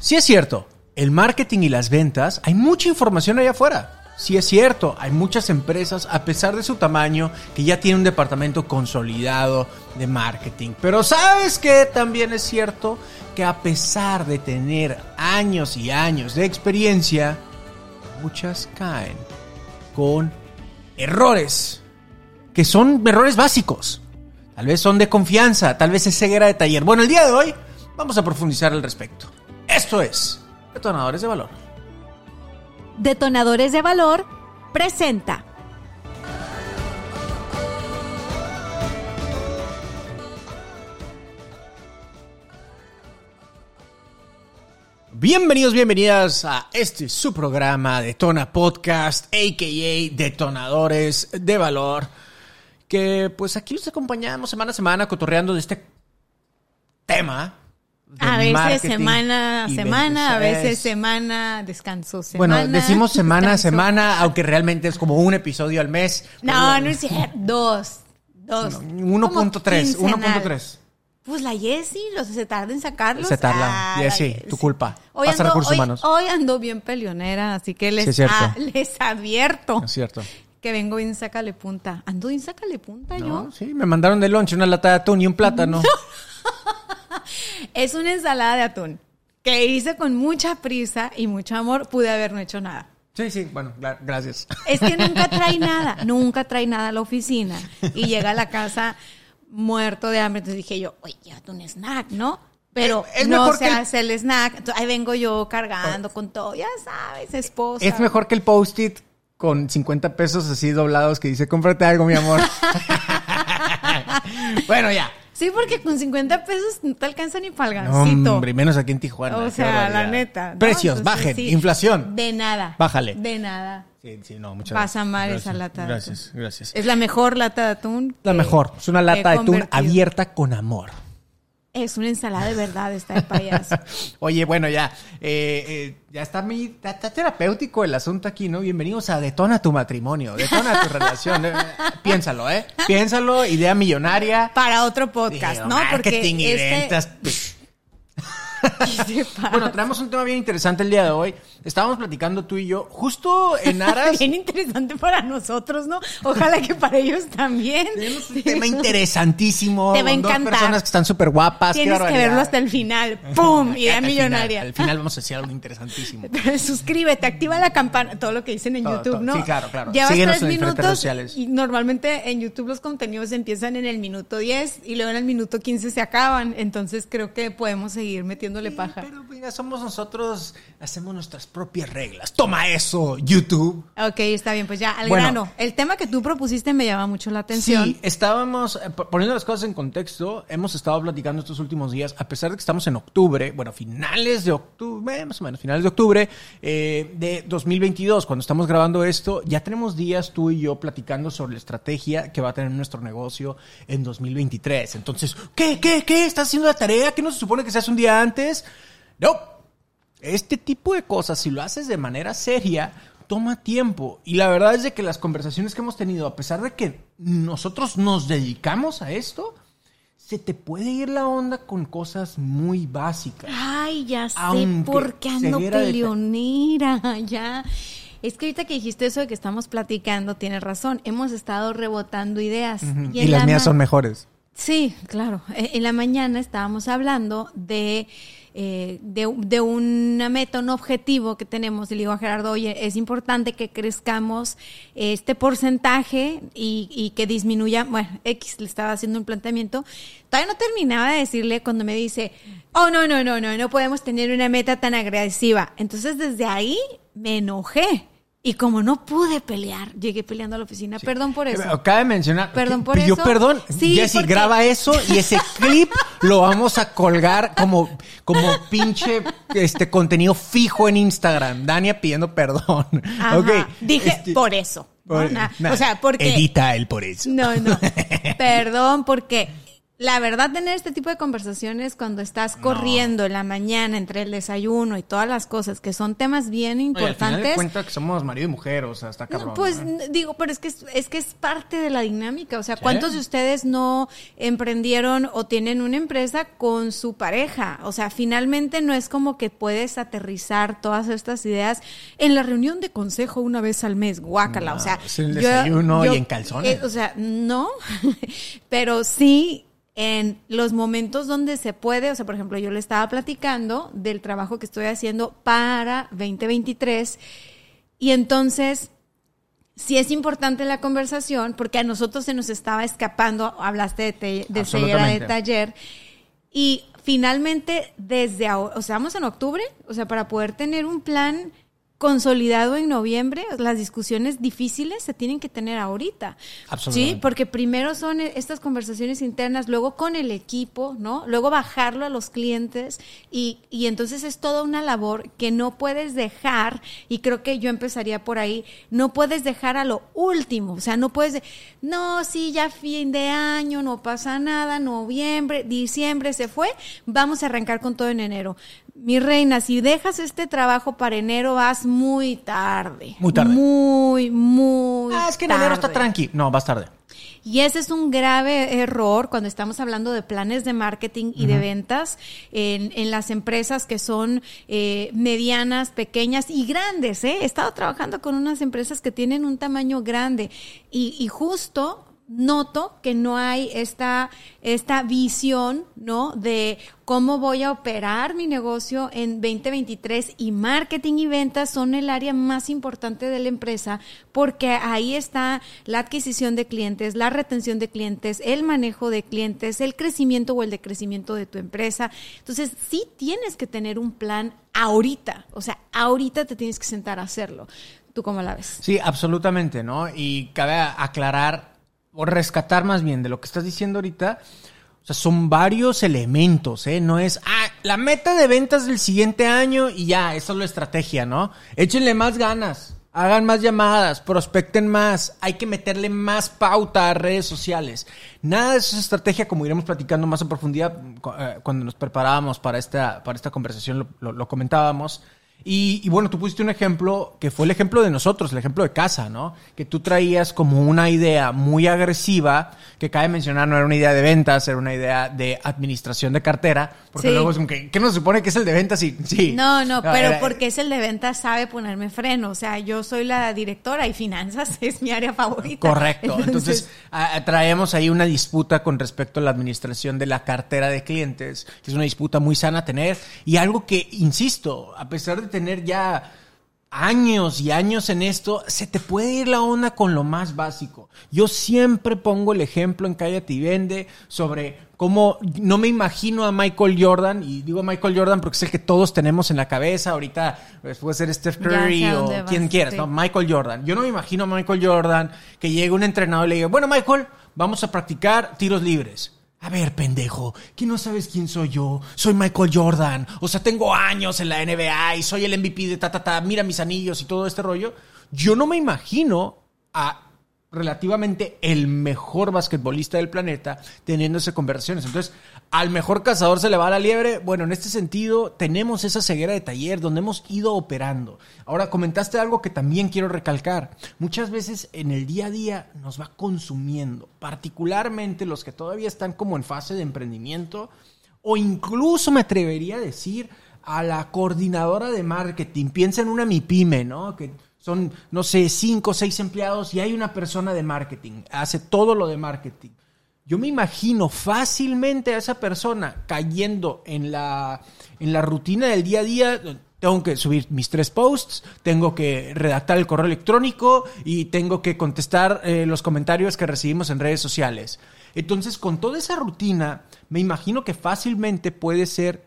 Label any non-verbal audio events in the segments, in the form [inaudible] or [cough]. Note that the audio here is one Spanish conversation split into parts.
Sí es cierto, el marketing y las ventas, hay mucha información allá afuera. Sí es cierto, hay muchas empresas, a pesar de su tamaño, que ya tienen un departamento consolidado de marketing. Pero sabes que también es cierto que a pesar de tener años y años de experiencia, muchas caen con errores, que son errores básicos. Tal vez son de confianza, tal vez es ceguera de taller. Bueno, el día de hoy vamos a profundizar al respecto. Esto es Detonadores de Valor. Detonadores de Valor presenta. Bienvenidos, bienvenidas a este su programa Detona Podcast, a.k.a. Detonadores de Valor, que pues aquí los acompañamos semana a semana cotorreando de este tema. A veces semana a semana, a veces Es- semana, descanso semana. Bueno, decimos semana a semana, aunque realmente es como un episodio al mes. No, no es cierto. Dos. Dos. Como 1.3, quincenal. 1.3. Pues la Jessie, los se tarda en sacarlos. Se tarda. Ah, Jessie, tu culpa. Hoy Pasa ando, recursos hoy, humanos. hoy ando bien peleonera, así que les, Sí, ah, les advierto Es cierto. que vengo bien sácale punta. Ando bien sácale punta yo. No, sí, me mandaron de lunch una lata de atún y un plátano. [laughs] Es una ensalada de atún que hice con mucha prisa y mucho amor. Pude haber no hecho nada. Sí, sí, bueno, gra- gracias. Es que nunca [laughs] trae nada, nunca trae nada a la oficina. Y llega a la casa muerto de hambre. Entonces dije yo, oye, llévate un snack, ¿no? Pero Es no mejor se que el- hace el snack. Entonces, ahí vengo yo cargando con todo. Ya sabes, esposa. Es mejor que el post-it con 50 pesos así doblados que dice, cómprate algo, mi amor. [laughs] [laughs] bueno, ya. Sí, porque con 50 pesos no te alcanza ni para el gancito. hombre, menos aquí en Tijuana. o sea, la neta. ¿no? Precios, Entonces, bajen. sí, Inflación. De nada. Bájale. De nada. Sí, sí, no, muchas Pasa mal gracias. esa lata de Gracias, atún. gracias. Es la mejor lata de atún. La mejor. Es una lata de atún abierta con amor. Es una ensalada de verdad esta de payaso. [laughs] Oye, bueno, ya. eh, eh, ya está, mi, está, está terapéutico el asunto aquí, ¿no? Bienvenidos a Detona tu matrimonio, Detona tu relación. eh, [laughs] piénsalo, ¿eh? Piénsalo, idea millonaria. Para otro podcast, Digo, ¿no? marketing y este... ventas. ¿Qué te pasa? [laughs] Bueno, traemos un tema bien interesante el día de hoy. Estábamos platicando tú y yo, justo en aras. Bien interesante para nosotros, ¿no? Ojalá que para ellos también. Tenemos un tema interesantísimo. Te va a con dos encantar. personas que están súper guapas. Tienes que verlo hasta el final. ¡Pum! [laughs] Idea final, millonaria. Al final vamos a decir algo interesantísimo. [laughs] Suscríbete, activa la campana, todo lo que dicen en Todo, YouTube, todo. ¿no? Sí, claro, claro. Llevas Síguenos tres en minutos redes sociales. y normalmente en YouTube los contenidos empiezan en el minuto 10 y luego en el minuto 15 se acaban, entonces creo que podemos seguir metiéndole paja. Pero mira, somos nosotros, hacemos nuestras propias reglas. Toma eso, YouTube. Ok, está bien, pues ya, al Bueno. grano. El tema que tú propusiste me llama mucho la atención. Sí, estábamos eh, poniendo las cosas en contexto. Hemos estado platicando estos últimos días, a pesar de que estamos en octubre, bueno, finales de octubre, más o menos, finales de octubre eh, de 2022, cuando estamos grabando esto, ya tenemos días tú y yo platicando sobre la estrategia que va a tener nuestro negocio en 2023. Entonces, ¿qué, qué, qué? ¿Estás haciendo la tarea? ¿Qué no se supone que se hace un día antes? No. Este tipo de cosas, si lo haces de manera seria, toma tiempo. Y la verdad es de que las conversaciones que hemos tenido, a pesar de que nosotros nos dedicamos a esto, se te puede ir la onda con cosas muy básicas. Ay, ya sé por qué ando peleonera, [laughs] ya. Es que ahorita que dijiste eso de que estamos platicando, tienes razón. Hemos estado rebotando ideas. Y, las la mías son mejores. Sí, claro. Eh, En la mañana estábamos hablando de, eh, de, de una meta, un objetivo que tenemos. Y le digo a Gerardo, oye, es importante que crezcamos este porcentaje y, y que disminuya. Bueno, X le estaba haciendo un planteamiento. Todavía no terminaba de decirle cuando me dice, oh, no, no, no, no, no podemos tener una meta tan agresiva. Entonces desde ahí me enojé. Y como no pude pelear, llegué peleando a la oficina. Perdón por eso. Acaba de mencionar. Perdón por pidió eso. perdón. Sí, Jessy, porque- graba eso y ese [laughs] clip lo vamos a colgar como, como pinche este contenido fijo en Instagram. Dania pidiendo perdón. Ajá. Ok, Dije este, por eso. ¿no? por- Na- nah, o sea, porque. Edita el por eso. No, no. [laughs] Perdón, porque la verdad, tener este tipo de conversaciones cuando estás corriendo en la mañana entre el desayuno y todas las cosas que son temas bien importantes. Oye, al final cuenta que somos marido y mujer, o sea, está cabrón. pues digo, pero es que es, que es parte de la dinámica. O sea, ¿cuántos de ustedes no emprendieron o tienen una empresa con su pareja? O sea, finalmente no es como que puedes aterrizar todas estas ideas en la reunión de consejo una vez al mes. Guácala. o sea, es el desayuno y en calzones. Eh, o sea, no, [laughs] pero sí en los momentos donde se puede, o sea, por ejemplo, yo le estaba platicando del trabajo que estoy haciendo para 2023 y entonces sí es importante la conversación porque a nosotros se nos estaba escapando, hablaste de, de ceguera de taller y finalmente desde ahora, o sea, estamos en octubre, o sea, para poder tener un plan consolidado en noviembre, las discusiones difíciles se tienen que tener ahorita. Absolutamente. Sí, porque primero son estas conversaciones internas, luego con el equipo, ¿no? Luego bajarlo a los clientes y, y entonces es toda una labor que no puedes dejar, y creo que yo empezaría por ahí, no puedes dejar a lo último, o sea, no puedes, no, sí, ya fin de año, no pasa nada, noviembre, diciembre se fue, vamos a arrancar con todo en enero mi reina, si dejas este trabajo para enero, vas muy tarde. Muy tarde. Muy, muy. Ah, es que en enero está tranqui. No, vas tarde. Y ese es un grave error cuando estamos hablando de planes de marketing y de ventas en, en, las empresas que son eh, medianas, pequeñas y grandes. ¿eh? He estado trabajando con unas empresas que tienen un tamaño grande y, y justo noto que no hay esta, esta visión, ¿no? De cómo voy a operar mi negocio en 2023 y marketing y ventas son el área más importante de la empresa porque ahí está la adquisición de clientes, la retención de clientes, el manejo de clientes, el crecimiento o el decrecimiento de tu empresa. Entonces, sí tienes que tener un plan ahorita, o sea, ahorita te tienes que sentar a hacerlo. ¿Tú cómo la ves? Sí, absolutamente, ¿no? Y cabe aclarar o rescatar más bien de lo que estás diciendo ahorita, o sea, son varios elementos, ¿eh? No es, ah, la meta de ventas del siguiente año y ya, eso es la estrategia, ¿no? Échenle más ganas, hagan más llamadas, prospecten más, hay que meterle más pauta a redes sociales. Nada de eso es estrategia, como iremos platicando más en profundidad eh, cuando nos preparábamos para esta, para esta conversación, lo comentábamos. Y, bueno, tú pusiste un ejemplo que fue el ejemplo de nosotros, el ejemplo de casa, ¿no? Que tú traías como una idea muy agresiva, que cabe mencionar, no era una idea de ventas, era una idea de administración de cartera, porque luego es como que, ¿qué nos supone que es el de ventas? Sí, sí. No, no, pero porque es el de ventas sabe ponerme freno, o sea, yo soy la directora y finanzas [laughs] es mi área favorita. Correcto, entonces, traemos ahí una disputa con respecto a la administración de la cartera de clientes, que es una disputa muy sana a tener, y algo que, insisto, a pesar de tener ya años y años en esto, se te puede ir la onda con lo más básico. Yo siempre pongo el ejemplo en Cállate y Vende sobre cómo no me imagino a Michael Jordan, y digo Michael Jordan porque es el que todos tenemos en la cabeza, ahorita pues, puede ser Steph Curry o quien quieras, ¿no? Michael Jordan. Yo no me imagino a Michael Jordan que llegue un entrenador y le diga, bueno Michael, vamos a practicar tiros libres. A ver, pendejo, ¿qué no sabes quién soy yo? Soy Michael Jordan. O sea, tengo años en la NBA y soy el MVP de ta, ta, ta. Mira mis anillos y todo este rollo. Yo no me imagino a relativamente el mejor basquetbolista del planeta teniendo esas conversaciones. Entonces, al mejor cazador se le va la liebre. Bueno, en este sentido, tenemos esa ceguera de taller donde hemos ido operando. Ahora, comentaste algo que también quiero recalcar. Muchas veces en el día a día nos va consumiendo, particularmente los que todavía están como en fase de emprendimiento o incluso me atrevería a decir a la coordinadora de marketing. Piensa en una MIPYME, ¿no? Que son, no sé, cinco o seis empleados y hay una persona de marketing, hace todo lo de marketing. Yo me imagino fácilmente a esa persona cayendo en la, en la rutina del día a día. Tengo que subir mis tres posts, tengo que redactar el correo electrónico y tengo que contestar eh, los comentarios que recibimos en redes sociales. Entonces, con toda esa rutina, me imagino que fácilmente puede ser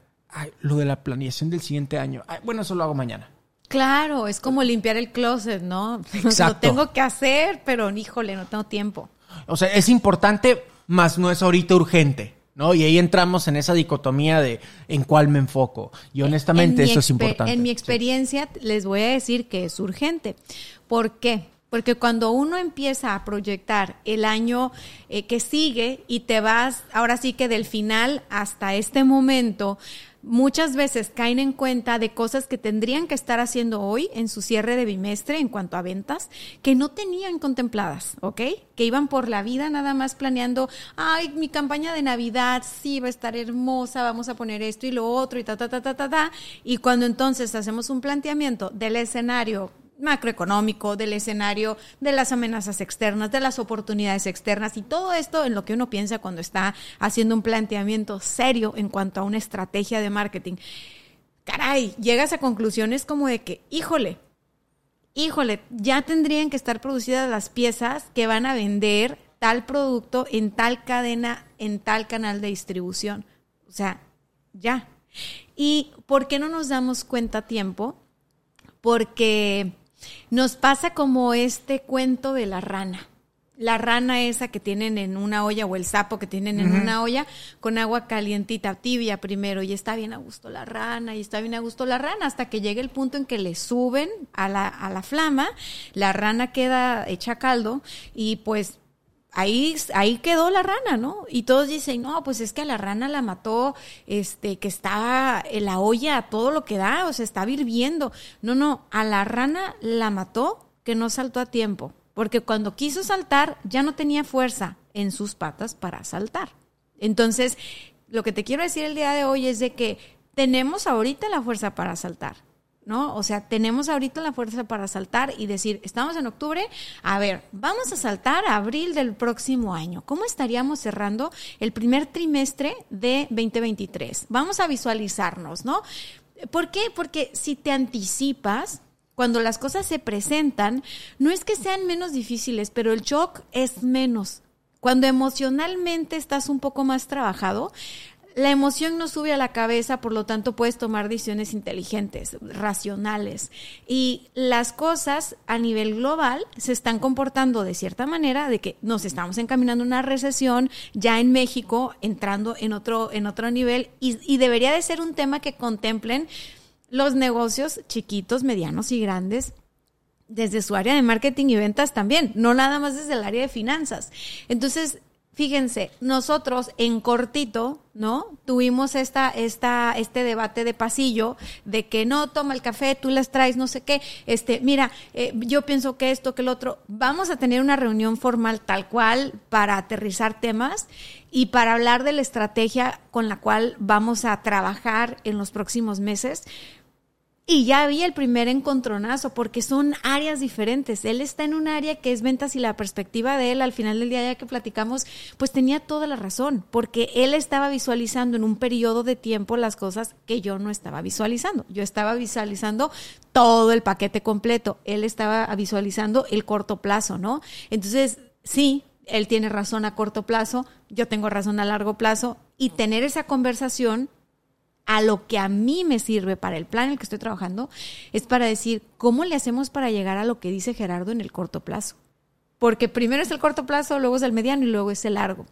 lo de la planeación del siguiente año. bueno, eso lo hago mañana. Claro, es como limpiar el closet, ¿no? [laughs] Lo tengo que hacer, pero híjole, no tengo tiempo. O sea, es importante, más no es ahorita urgente. ¿No? Y ahí entramos en esa dicotomía de en cuál me enfoco. Y honestamente eso es importante. En mi experiencia les voy a decir que es urgente. ¿Por qué? Porque cuando uno empieza a proyectar el año eh, que sigue y te vas, ahora sí que del final hasta este momento, muchas veces caen en cuenta de cosas que tendrían que estar haciendo hoy en su cierre de bimestre en cuanto a ventas que no tenían contempladas, ¿ok? Que iban por la vida nada más planeando, ay, mi campaña de Navidad sí va a estar hermosa, vamos a poner esto y lo otro y ta, ta, ta, ta, ta, ta. Y cuando entonces hacemos un planteamiento del escenario macroeconómico, del escenario, de las amenazas externas, de las oportunidades externas y todo esto en lo que uno piensa cuando está haciendo un planteamiento serio en cuanto a una estrategia de marketing. Caray, llegas a conclusiones como de que, híjole, híjole, ya tendrían que estar producidas las piezas que van a vender tal producto en tal cadena, en tal canal de distribución. O sea, ya. ¿Y por qué no nos damos cuenta a tiempo? Porque nos pasa como este cuento de la rana. La rana esa que tienen en una olla o el sapo que tienen en una olla con agua calientita, tibia primero y está bien a gusto la rana y está bien a gusto la rana hasta que llega el punto en que le suben a la, a la flama, la rana queda hecha caldo y pues ahí, ahí quedó la rana, ¿no? Y todos dicen, no, pues es que a la rana la mató, este, que está la olla, todo lo que da, o sea, está hirviendo. No, no, a la rana la mató que no saltó a tiempo, porque cuando quiso saltar ya no tenía fuerza en sus patas para saltar. Entonces, lo que te quiero decir el día de hoy es de que tenemos ahorita la fuerza para saltar ¿no? O sea, tenemos ahorita la fuerza para saltar y decir, estamos en octubre, a ver, vamos a saltar a abril del próximo año. ¿Cómo estaríamos cerrando el primer trimestre de 2023? Vamos a visualizarnos, ¿no? ¿Por qué? Porque si te anticipas, cuando las cosas se presentan, no es que sean menos difíciles, pero el shock es menos. Cuando emocionalmente estás un poco más trabajado, la emoción no sube a la cabeza, por lo tanto puedes tomar decisiones inteligentes, racionales. Y las cosas a nivel global se están comportando de cierta manera, de que nos estamos encaminando a una recesión ya en México, entrando en otro, en otro nivel, y, y debería de ser un tema que contemplen los negocios chiquitos, medianos y grandes desde su área de marketing y ventas también, no nada más desde el área de finanzas. Entonces, fíjense, nosotros en cortito, ¿no? Tuvimos esta, esta, este debate de pasillo de que no toma el café, tú las traes, no sé qué. Este, mira, eh, yo pienso que esto, que el otro. Vamos a tener una reunión formal tal cual para aterrizar temas y para hablar de la estrategia con la cual vamos a trabajar en los próximos meses y ya había el primer encontronazo, porque son áreas diferentes. Él está en un área que es ventas y la perspectiva de él al final del día ya que platicamos, pues tenía toda la razón, porque él estaba visualizando en un periodo de tiempo las cosas que yo no estaba visualizando. Yo estaba visualizando todo el paquete completo. Él estaba visualizando el corto plazo, ¿no? Entonces, sí, él tiene razón a corto plazo, yo tengo razón a largo plazo, y tener esa conversación a lo que a mí me sirve para el plan en el que estoy trabajando, es para decir, ¿cómo le hacemos para llegar a lo que dice Gerardo en el corto plazo? Porque primero es el corto plazo, luego es el mediano y luego es el largo.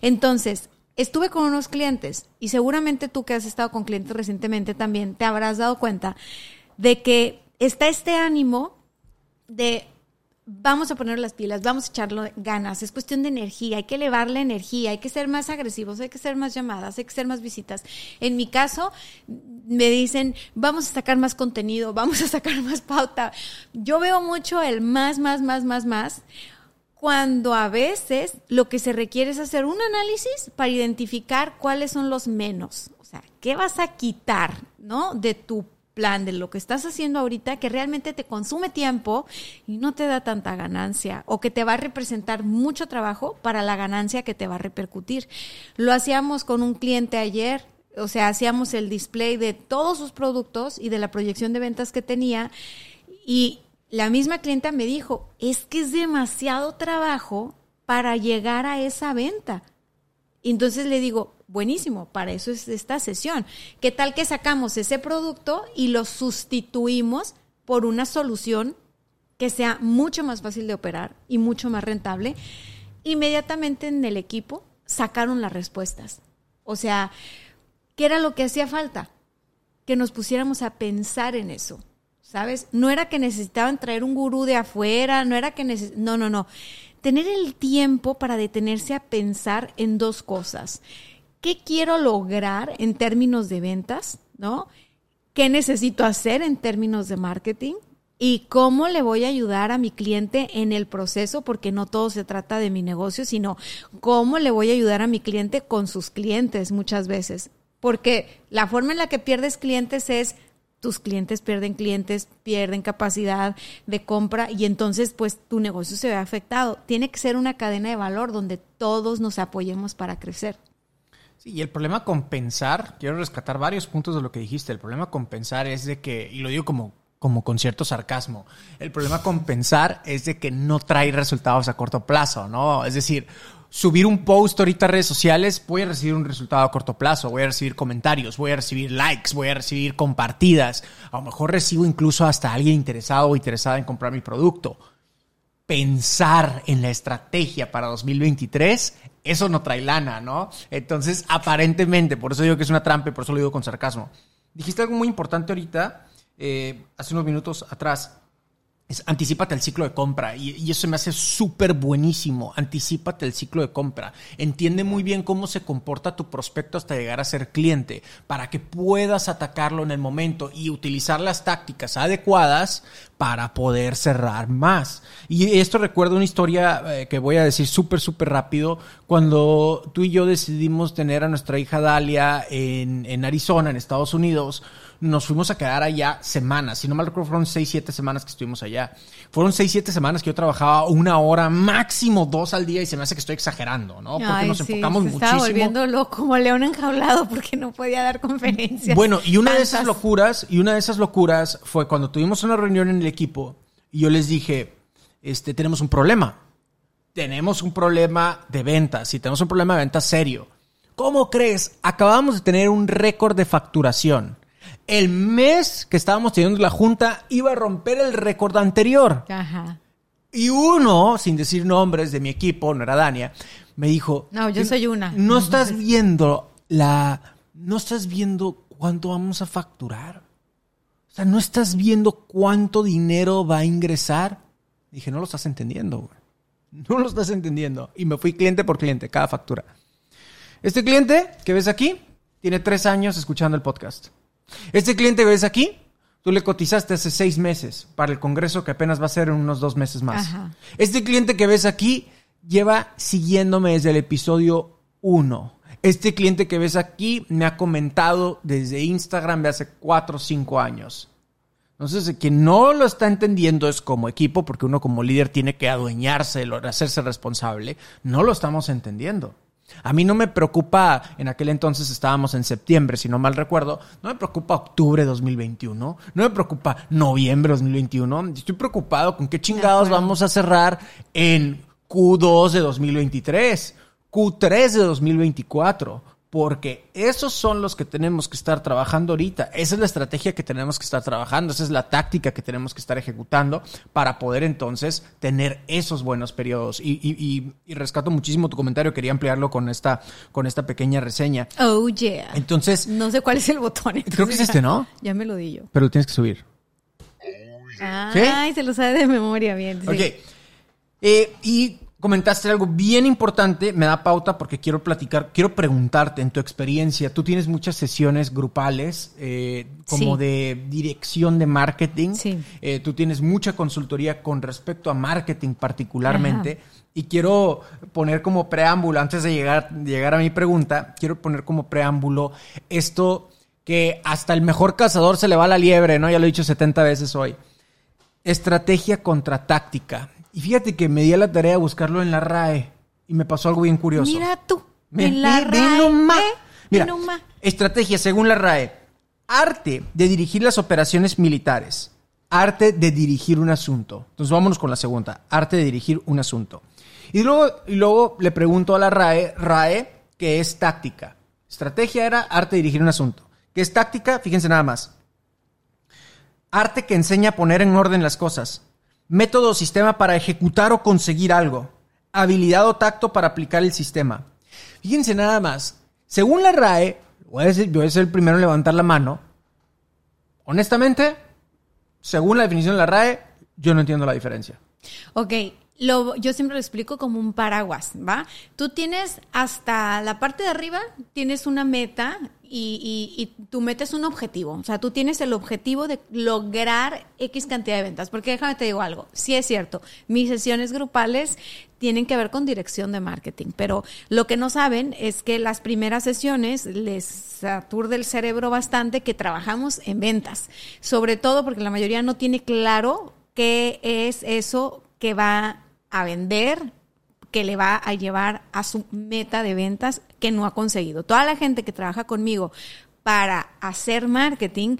Entonces, estuve con unos clientes y seguramente tú que has estado con clientes recientemente también te habrás dado cuenta de que está este ánimo de vamos a poner las pilas, vamos a echarlo ganas, es cuestión de energía, hay que elevar la energía, hay que ser más agresivos, hay que ser más llamadas, hay que ser más visitas. En mi caso, me dicen, vamos a sacar más contenido, [laughs] vamos a sacar más pauta. Yo veo mucho el más, más, más, más, más, cuando a veces lo que se requiere es hacer un análisis para identificar cuáles son los menos. O sea, ¿qué vas a quitar, no? De tu plan de lo que estás haciendo ahorita que realmente te consume tiempo y no te da tanta ganancia o que te va a representar mucho trabajo para la ganancia que te va a repercutir. Lo hacíamos con un cliente ayer, o sea, hacíamos el display de todos sus productos y de la proyección de ventas que tenía y la misma clienta me dijo, es que es demasiado trabajo para llegar a esa venta. Entonces le digo, buenísimo, para eso es esta sesión. ¿Qué tal que sacamos ese producto y lo sustituimos por una solución que sea mucho más fácil de operar y mucho más rentable? Inmediatamente en el equipo sacaron las respuestas. O sea, ¿qué era lo que hacía falta? Que nos pusiéramos a pensar en eso. ¿Sabes? No era que necesitaban traer un gurú de afuera, no era que neces no, no, no. Tener el tiempo para detenerse a pensar en dos cosas. ¿Qué quiero lograr en términos de ventas? ¿No? ¿Qué necesito hacer en términos de marketing? y cómo le voy a ayudar a mi cliente en el proceso, porque no todo se trata de mi negocio, sino cómo le voy a ayudar a mi cliente con sus clientes muchas veces. Porque la forma en la que pierdes clientes es tus clientes pierden clientes, pierden capacidad de compra y entonces pues tu negocio se ve afectado. Tiene que ser una cadena de valor donde todos nos apoyemos para crecer. Sí, y el problema con pensar, quiero rescatar varios puntos de lo que dijiste, el problema con pensar es de que, y lo digo como como con cierto sarcasmo. El problema con pensar es de que no trae resultados a corto plazo, ¿no? Es decir, subir un post ahorita a redes sociales, voy a recibir un resultado a corto plazo, voy a recibir comentarios, voy a recibir likes, voy a recibir compartidas, a lo mejor recibo incluso hasta alguien interesado o interesada en comprar mi producto. Pensar en la estrategia para 2023, eso no trae lana, ¿no? Entonces, aparentemente, por eso digo que es una trampa y por eso lo digo con sarcasmo. Dijiste algo muy importante ahorita eh, hace unos minutos atrás, es anticipate el ciclo de compra y, eso me hace súper buenísimo. Anticípate el ciclo de compra. Entiende muy bien cómo se comporta tu prospecto hasta llegar a ser cliente para que puedas atacarlo en el momento y utilizar las tácticas adecuadas para poder cerrar más. Y esto recuerda una historia eh, que voy a decir súper, súper rápido. Cuando tú y yo decidimos tener a nuestra hija Dalia en, en Arizona, en Estados Unidos, nos fuimos a quedar allá semanas. Si no mal recuerdo, fueron 6, 7 semanas que estuvimos allá. Fueron 6, 7 semanas que yo trabajaba una hora, máximo dos al día, y se me hace que estoy exagerando, ¿no? Porque nos enfocamos se muchísimo. Estaba volviendo loco como león enjaulado porque no podía dar conferencias. Bueno, y una de esas locuras, y una de esas locuras fue cuando tuvimos una reunión en el equipo y yo les dije, este, tenemos un problema. Tenemos un problema de ventas y tenemos un problema de ventas serio. ¿Cómo crees? Acabamos de tener un récord de facturación el mes que estábamos teniendo la junta iba a romper el récord anterior. Ajá. Y uno, sin decir nombres de mi equipo, no era Dania, me dijo... No, yo soy una. No estás viendo la... No estás viendo cuánto vamos a facturar. O sea, no estás viendo cuánto dinero va a ingresar. Dije, no lo estás entendiendo, güey. No lo estás entendiendo. Y me fui cliente por cliente, cada factura. Este cliente que ves aquí tiene tres años escuchando el podcast. Este cliente que ves aquí, tú le cotizaste hace seis meses para el congreso que apenas va a ser en unos dos meses más. Ajá. Este cliente que ves aquí lleva siguiéndome desde el episodio 1. Este cliente que ves aquí me ha comentado desde Instagram de hace cuatro o cinco años. Entonces, que no lo está entendiendo es como equipo, porque uno como líder tiene que adueñarse, hacerse responsable. No lo estamos entendiendo. A mí no me preocupa, en aquel entonces estábamos en septiembre, si no mal recuerdo, no me preocupa octubre de 2021, no me preocupa noviembre de 2021, estoy preocupado con qué chingados vamos a cerrar en Q2 de 2023, Q3 de 2024 porque esos son los que tenemos que estar trabajando ahorita. Esa es la estrategia que tenemos que estar trabajando, esa es la táctica que tenemos que estar ejecutando para poder entonces tener esos buenos periodos. Y, y, y, y rescato muchísimo tu comentario, quería ampliarlo con esta, con esta pequeña reseña. Oh, yeah. Entonces, No sé cuál es el botón. creo que es este, ¿no? [laughs] Ya me lo di yo. Pero lo tienes que subir. Ay, se lo sabe de memoria bien. sí. Ok. Eh, y comentaste algo bien importante, me da pauta porque quiero platicar, quiero preguntarte en tu experiencia, tú tienes muchas sesiones grupales eh, como Sí. de dirección de marketing, Sí. Eh, tú tienes mucha consultoría con respecto a marketing particularmente y quiero poner como preámbulo, antes de llegar, de llegar a mi pregunta, quiero poner como preámbulo esto que hasta el mejor cazador se le va la liebre, ¿no? Ya lo he dicho 70 veces hoy. Estrategia contra táctica. Y fíjate que me di a la tarea de buscarlo en la RAE y me pasó algo bien curioso. Mira tú. Ve- en la ve RAE, nomás. ve, Mira, nomás. estrategia según la RAE. Arte de dirigir las operaciones militares. Arte de dirigir un asunto. Entonces vámonos con la segunda. Arte de dirigir un asunto. Y luego, y luego le pregunto a la RAE, RAE, ¿qué es táctica? Estrategia era arte de dirigir un asunto. ¿Qué es táctica? Fíjense nada más. Arte que enseña a poner en orden las cosas. Método o sistema para ejecutar o conseguir algo. Habilidad o tacto para aplicar el sistema. Fíjense nada más. Según la RAE, voy a, decir, voy a ser el primero en levantar la mano. Honestamente, según la definición de la RAE, yo no entiendo la diferencia. Ok, lo, yo siempre lo explico como un paraguas, ¿va? Tú tienes hasta la parte de arriba, tienes una meta y, y, y, tu meta es un objetivo. O sea, tú tienes el objetivo de lograr X cantidad de ventas. Porque déjame te digo algo, sí es cierto, mis sesiones grupales tienen que ver con dirección de marketing, pero lo que no saben es que las primeras sesiones les aturde el cerebro bastante que trabajamos en ventas, sobre todo porque la mayoría no tiene claro qué es eso que va a vender, que le va a llevar a su meta de ventas que no ha conseguido. Toda la gente que trabaja conmigo para hacer marketing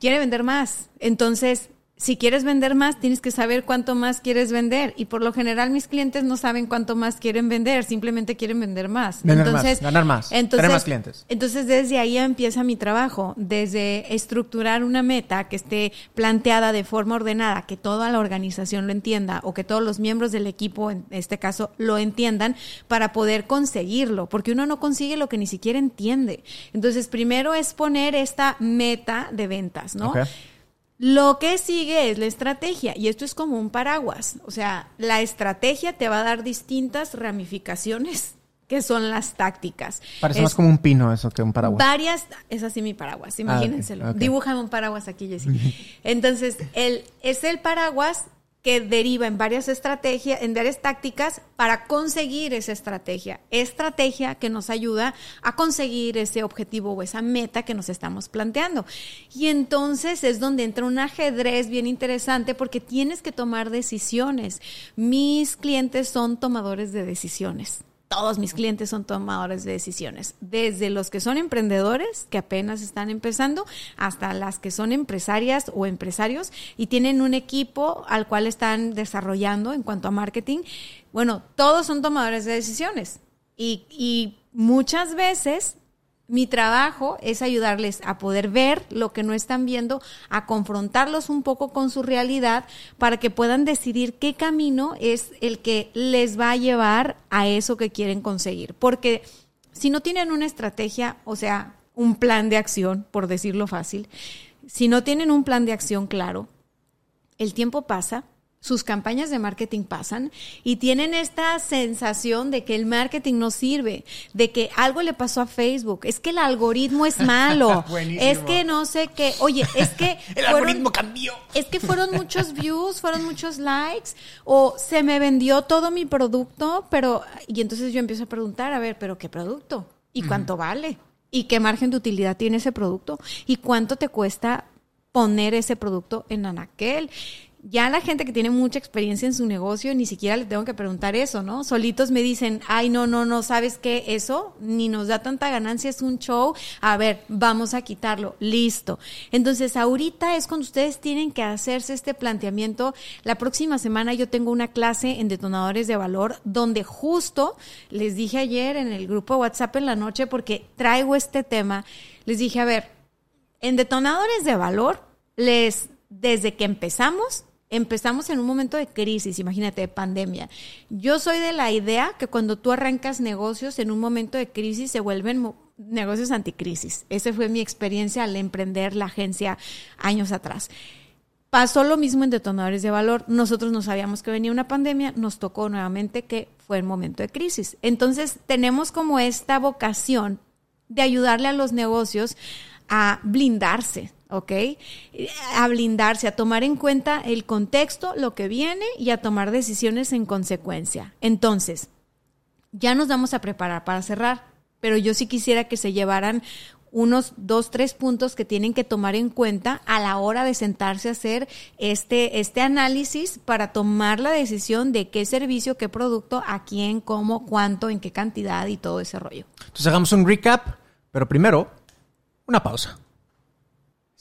quiere vender más. Entonces, si quieres vender más, tienes que saber cuánto más quieres vender. Y por lo general mis clientes no saben cuánto más quieren vender, simplemente quieren vender más. Vender entonces, más, ganar más, entonces, tener más clientes. Entonces desde ahí empieza mi trabajo, desde estructurar una meta que esté planteada de forma ordenada, que toda la organización lo entienda o que todos los miembros del equipo, en este caso, lo entiendan para poder conseguirlo, porque uno no consigue lo que ni siquiera entiende. Entonces primero es poner esta meta de ventas, ¿no? Lo que sigue es la estrategia y esto es como un paraguas. O sea, la estrategia te va a dar distintas ramificaciones [laughs] que son las tácticas. Parece Es más como un pino eso que un paraguas. Varias, es así mi paraguas, imagínenselo. Ah, ok. Dibújame un paraguas aquí, Jessy. [laughs] Entonces, el, es el paraguas que deriva en varias estrategias, en varias tácticas para conseguir esa estrategia. Estrategia que nos ayuda a conseguir ese objetivo o esa meta que nos estamos planteando. Y entonces es donde entra un ajedrez bien interesante porque tienes que tomar decisiones. Mis clientes son tomadores de decisiones todos mis clientes son tomadores de decisiones, desde los que son emprendedores, que apenas están empezando, hasta las que son empresarias o empresarios y tienen un equipo al cual están desarrollando en cuanto a marketing. Bueno, todos son tomadores de decisiones y, y muchas veces mi trabajo es ayudarles a poder ver lo que no están viendo, a confrontarlos un poco con su realidad para que puedan decidir qué camino es el que les va a llevar a eso que quieren conseguir. Porque si no tienen una estrategia, o sea, un plan de acción, por decirlo fácil, si no tienen un plan de acción claro, el tiempo pasa, sus campañas de marketing pasan y tienen esta sensación de que el marketing no sirve, de que algo le pasó a Facebook, es que el algoritmo es [laughs] malo, es que no sé qué, oye, es que [laughs] El fueron- algoritmo cambió. es que fueron muchos views, fueron muchos likes, o se me vendió todo mi producto, pero, y entonces yo empiezo a preguntar, a ver, pero ¿qué producto? ¿Y cuánto vale? ¿Y qué margen de utilidad tiene ese producto? ¿Y cuánto te cuesta poner ese producto en Anaquel? Ya la gente que tiene mucha experiencia en su negocio, ni siquiera le tengo que preguntar eso, ¿no? Solitos me dicen, ay, no, no, no, ¿sabes qué? Eso ni nos da tanta ganancia, es un show. A ver, vamos a quitarlo. Listo. Entonces, ahorita es cuando ustedes tienen que hacerse este planteamiento. La próxima semana yo tengo una clase en detonadores de valor donde justo les dije ayer en el grupo WhatsApp en la noche porque traigo este tema. Les dije, a ver, en detonadores de valor, les, desde que empezamos, empezamos en un momento de crisis, imagínate, de pandemia. Yo soy de la idea que cuando tú arrancas negocios en un momento de crisis se vuelven negocios anticrisis. Esa fue mi experiencia al emprender la agencia años atrás. Pasó lo mismo en detonadores de valor. Nosotros no sabíamos que venía una pandemia, nos tocó nuevamente que fue el momento de crisis. Entonces tenemos como esta vocación de ayudarle a los negocios a blindarse, ¿ok? A blindarse, a tomar en cuenta el contexto, lo que viene y a tomar decisiones en consecuencia. Entonces, ya nos vamos a preparar para cerrar, pero yo sí quisiera que se llevaran unos dos, tres puntos que tienen que tomar en cuenta a la hora de sentarse a hacer este, este análisis para tomar la decisión de qué servicio, qué producto, a quién, cómo, cuánto, en qué cantidad y todo ese rollo. Entonces hagamos un recap, pero primero, una pausa.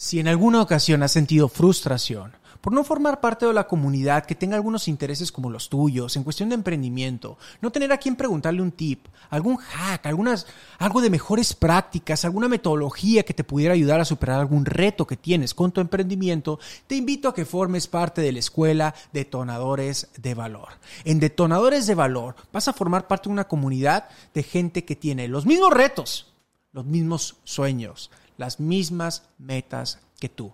Si en alguna ocasión has sentido frustración por no formar parte de la comunidad que tenga algunos intereses como los tuyos en cuestión de emprendimiento, no tener a quien preguntarle un tip, algún hack, algunas, algo de mejores prácticas, alguna metodología que te pudiera ayudar a superar algún reto que tienes con tu emprendimiento, te invito a que formes parte de la escuela Detonadores de Valor. En Detonadores de Valor vas a formar parte de una comunidad de gente que tiene los mismos retos, los mismos sueños, las mismas metas que tú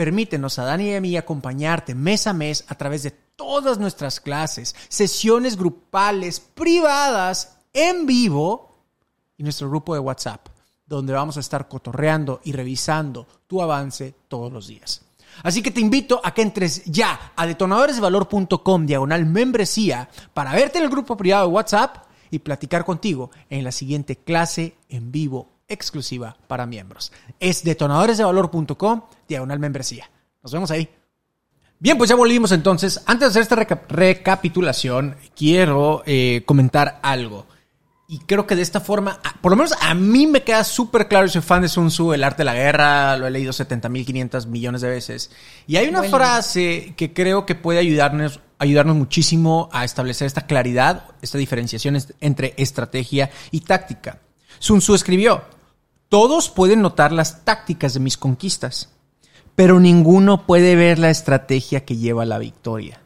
Permítenos a Dani y a mí acompañarte mes a mes a través de todas nuestras clases, sesiones grupales, privadas, en vivo y nuestro grupo de WhatsApp, donde vamos a estar cotorreando y revisando tu avance todos los días. Así que te invito a que entres ya a detonadoresdevalor.com diagonal membresía para verte en el grupo privado de WhatsApp y platicar contigo en la siguiente clase en vivo exclusiva para miembros. Es detonadoresdevalor.com diagonal membresía. Nos vemos ahí. Bien, pues ya volvimos entonces. Antes de hacer esta recapitulación, quiero eh, comentar algo. Y creo que de esta forma, por lo menos a mí me queda súper claro, soy fan de Sun Tzu, El arte de la guerra, lo he leído 70.500 millones de veces. Y hay una frase que creo que puede ayudarnos, ayudarnos muchísimo a establecer esta claridad, esta diferenciación entre estrategia y táctica. Sun Tzu escribió, todos pueden notar las tácticas de mis conquistas, pero ninguno puede ver la estrategia que lleva a la victoria.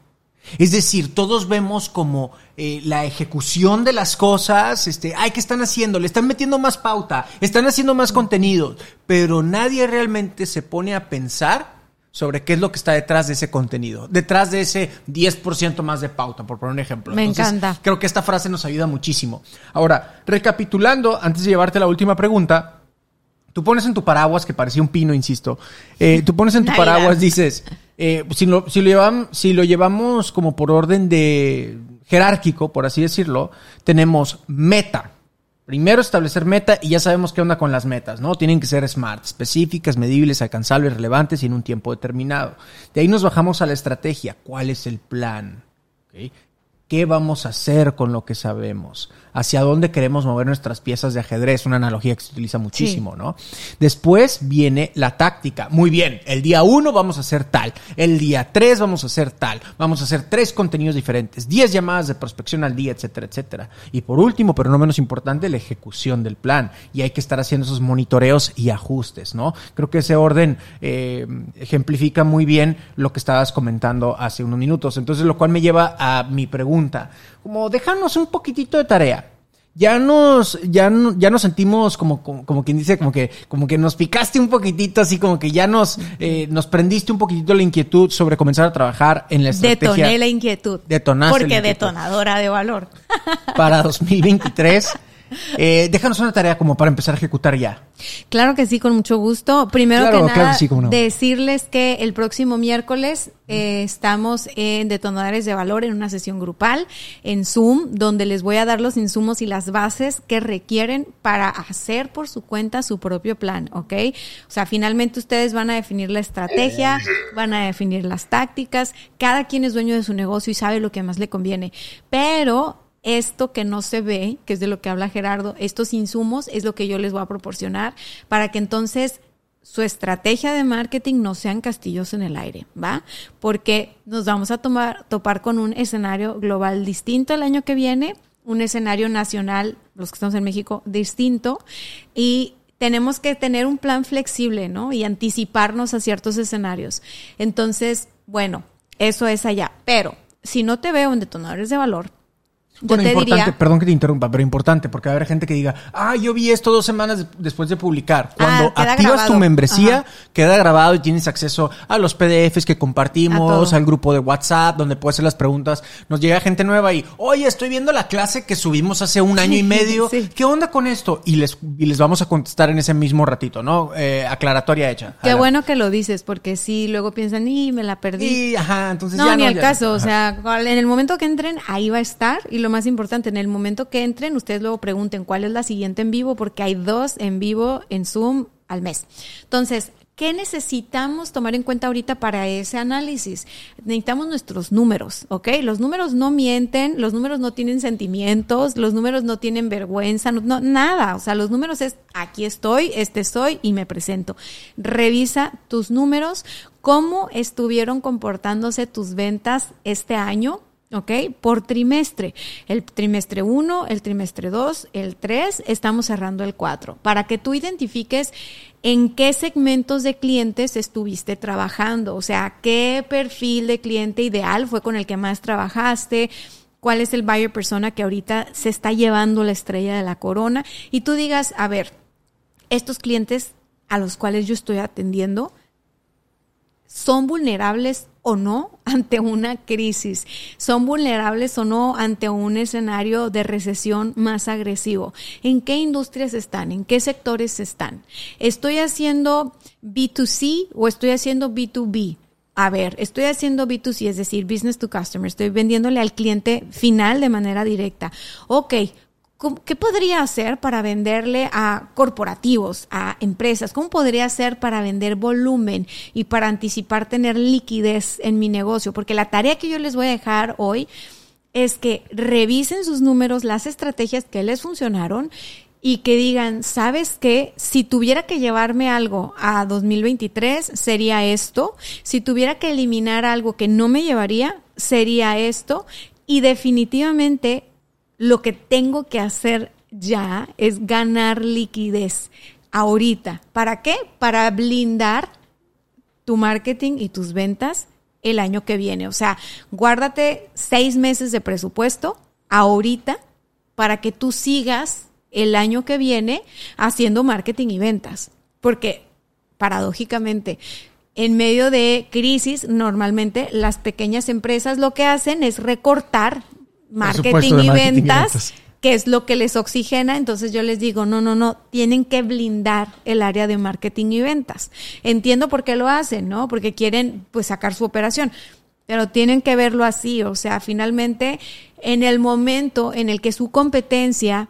Es decir, todos vemos como eh, la ejecución de las cosas, este, ay, ¿qué están haciendo? Le están metiendo más pauta, están haciendo más contenido, pero nadie realmente se pone a pensar sobre qué es lo que está detrás de ese contenido, detrás de ese 10% más de pauta, por poner un ejemplo. Me encanta. Creo que esta frase nos ayuda muchísimo. Ahora, recapitulando, antes de llevarte la última pregunta, Tú pones en tu paraguas, que parecía un pino, insisto. Eh, tú pones en tu paraguas, dices, eh, si, lo, si, lo llevamos, si lo llevamos como por orden de jerárquico, por así decirlo, tenemos meta. Primero establecer meta y ya sabemos qué onda con las metas, ¿no? Tienen que ser smart, específicas, medibles, alcanzables, relevantes y en un tiempo determinado. De ahí nos bajamos a la estrategia. ¿Cuál es el plan? ¿Qué vamos a hacer con lo que sabemos? Hacia dónde queremos mover nuestras piezas de ajedrez, una analogía que se utiliza muchísimo, ¿no? Después viene la táctica. Muy bien, el día uno vamos a hacer tal, el día tres vamos a hacer tal, vamos a hacer tres contenidos diferentes, diez llamadas de prospección al día, etcétera, etcétera. Y por último, pero no menos importante, la ejecución del plan. Y hay que estar haciendo esos monitoreos y ajustes, ¿no? Creo que ese orden eh, ejemplifica muy bien lo que estabas comentando hace unos minutos. Entonces, lo cual me lleva a mi pregunta como déjanos un poquitito de tarea. Ya nos, ya, ya nos sentimos como, como, quien dice, como que, como que nos picaste un poquitito, así como que ya nos, eh, nos prendiste un poquitito la inquietud sobre comenzar a trabajar en la estrategia. Detoné la inquietud. Detonaste Porque detonadora de valor. [laughs] Para 2023. Eh, déjanos una tarea como para empezar a ejecutar ya. Claro que sí, con mucho gusto. Primero que nada, decirles que el próximo miércoles eh, estamos en Detonadores de Valor en una sesión grupal en Zoom, donde les voy a dar los insumos y las bases que requieren para hacer por su cuenta su propio plan, ¿ok? O sea, finalmente ustedes van a definir la estrategia, van a definir las tácticas, cada quien es dueño de su negocio y sabe lo que más le conviene, pero esto que no se ve, que es de lo que habla Gerardo, estos insumos es lo que yo les voy a proporcionar para que entonces su estrategia de marketing no sean castillos en el aire, ¿va? Porque nos vamos a tomar, topar con un escenario global distinto el año que viene, un escenario nacional, los que estamos en México, distinto, y tenemos que tener un plan flexible, ¿no? Y anticiparnos a ciertos escenarios. Entonces, bueno, eso es allá. Pero si no te veo en detonadores de valor, bueno, importante, perdón que te interrumpa, pero importante, porque va a haber gente que diga, ah, yo vi esto dos semanas después de publicar. Ah, Cuando activas tu membresía, queda grabado y tienes acceso a los PDFs que compartimos, al grupo de WhatsApp, donde puedes hacer las preguntas. Nos llega gente nueva y, oye, estoy viendo la clase que subimos hace un año y [laughs] medio. ¿Qué onda con esto? Y les, y les vamos a contestar en ese mismo ratito, ¿no? Eh, aclaratoria hecha. Qué bueno que lo dices, porque sí, luego piensan, y me la perdí. Y, ajá, entonces no, ya ni al caso. O sea, en el momento que entren, ahí va a estar. Y lo más importante, en el momento que entren, ustedes luego pregunten cuál es la siguiente en vivo, porque hay dos en vivo en Zoom al mes. Entonces, ¿Qué necesitamos tomar en cuenta ahorita para ese análisis? Necesitamos nuestros números, ¿ok? Los números no mienten, los números no tienen sentimientos, los números no tienen vergüenza, no, nada. O sea, los números es aquí estoy, este soy y me presento. Revisa tus números, cómo estuvieron comportándose tus ventas este año, ¿ok? Por trimestre. El trimestre 1, el trimestre 2, el 3, estamos cerrando el 4, para que tú identifiques en qué segmentos de clientes estuviste trabajando, o sea, qué perfil de cliente ideal fue con el que más trabajaste, cuál es el buyer persona que ahorita se está llevando la estrella de la corona, y tú digas, a ver, estos clientes a los cuales yo estoy atendiendo, son vulnerables o no [laughs] ante una crisis, son vulnerables o no ante un escenario de recesión más agresivo. ¿En qué industrias están? ¿En qué sectores están? ¿Estoy haciendo B2C o estoy haciendo B2B? A ver, estoy haciendo B2C, es decir, business to customer, estoy vendiéndole al cliente final de manera directa. Ok, ¿Qué podría hacer para venderle a corporativos, a empresas? ¿Cómo podría hacer para vender volumen y para anticipar tener liquidez en mi negocio? Porque la tarea que yo les voy a dejar hoy es que revisen sus números, las estrategias que les funcionaron y que digan, ¿sabes qué? Si tuviera que llevarme algo a 2023, sería esto. Si tuviera que eliminar algo que no me llevaría, sería esto. Y definitivamente lo que tengo que hacer ya es ganar liquidez ahorita. ¿Para qué? Para blindar tu marketing y tus ventas el año que viene. O sea, guárdate seis meses de presupuesto ahorita para que tú sigas el año que viene haciendo marketing y ventas. Porque, paradójicamente, en medio de crisis, normalmente las pequeñas empresas lo que hacen es recortar marketing, y, ventas, que es lo que les oxigena. Entonces yo les digo, no, no, no, tienen que blindar el área de marketing y ventas. Entiendo por qué lo hacen, ¿no? Porque quieren pues sacar su operación. Pero tienen que verlo así, o sea, finalmente en el momento en el que su competencia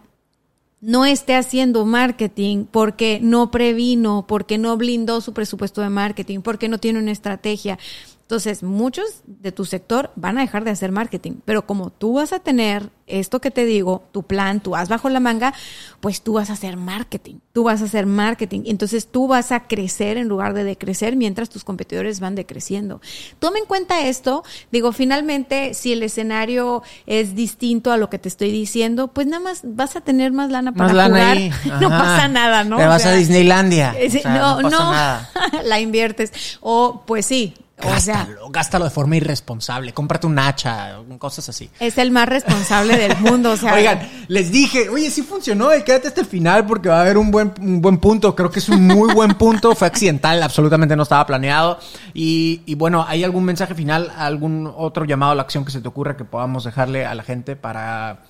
no esté haciendo marketing porque no previno, porque no blindó su presupuesto de marketing, porque no tiene una estrategia, entonces, muchos de tu sector van a dejar de hacer marketing, pero como tú vas a tener esto que te digo, tu plan, tú vas bajo la manga, pues tú vas a hacer marketing, tú vas a hacer marketing. Entonces tú vas a crecer en lugar de decrecer mientras tus competidores van decreciendo. Toma en cuenta esto. Digo, finalmente, si el escenario es distinto a lo que te estoy diciendo, pues nada más vas a tener más lana para jugar. [laughs] No pasa nada, ¿no? Te vas a Disneylandia. no, no, no [laughs] la inviertes. O pues sí, Gástalo, gástalo de forma irresponsable. Cómprate un hacha, cosas así. Es el más responsable del mundo. O sea, Oigan, les dije, oye, sí funcionó, y quédate hasta el final porque va a haber un buen, un buen punto. Creo que es un muy buen punto. Fue accidental, absolutamente no estaba planeado. Y, y bueno, ¿hay algún mensaje final, algún otro llamado a la acción que se te ocurra que podamos dejarle a la gente para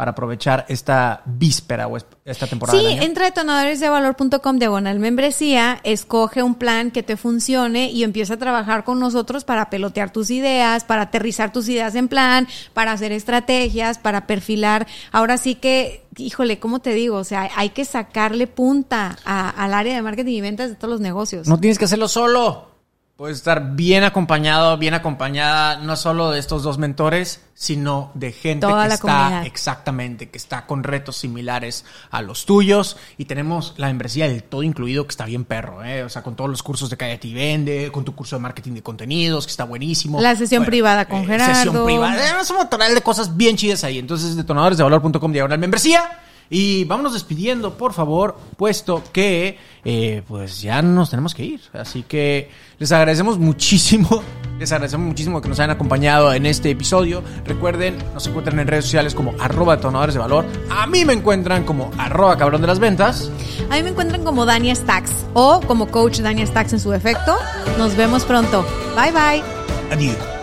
para aprovechar esta víspera o esta temporada. Sí, entra a detonadoresdevalor.com diagonal membresía, escoge un plan que te funcione y empieza a trabajar con nosotros para pelotear tus ideas, para aterrizar tus ideas en plan, para hacer estrategias, para perfilar. Ahora sí que, híjole, ¿cómo te digo? O sea, hay que sacarle punta al área de marketing y ventas de todos los negocios. No tienes que hacerlo solo. Puedes estar bien acompañado, bien acompañada, no solo de estos dos mentores, sino de gente que está exactamente, que está con retos similares a los tuyos. Y tenemos la membresía del todo incluido, que está bien perro, ¿eh? O sea, con todos los cursos de Cállate y Vende, con tu curso de marketing de contenidos, que está buenísimo. La sesión privada con eh, Gerardo. Sesión privada. Es un montón de cosas bien chidas ahí. Entonces, detonadoresdevalor.com diagonal membresía. Y vámonos despidiendo, por favor, puesto que eh, pues ya nos tenemos que ir. Así que les agradecemos muchísimo, [laughs] les agradecemos muchísimo que nos hayan acompañado en este episodio. Recuerden, nos encuentran en redes sociales como arroba detonadores de valor. A mí me encuentran como arroba cabrón de las ventas. A mí me encuentran como Dania Stacks o como coach Dania Stacks en su defecto. Nos vemos pronto. Bye bye. Adiós.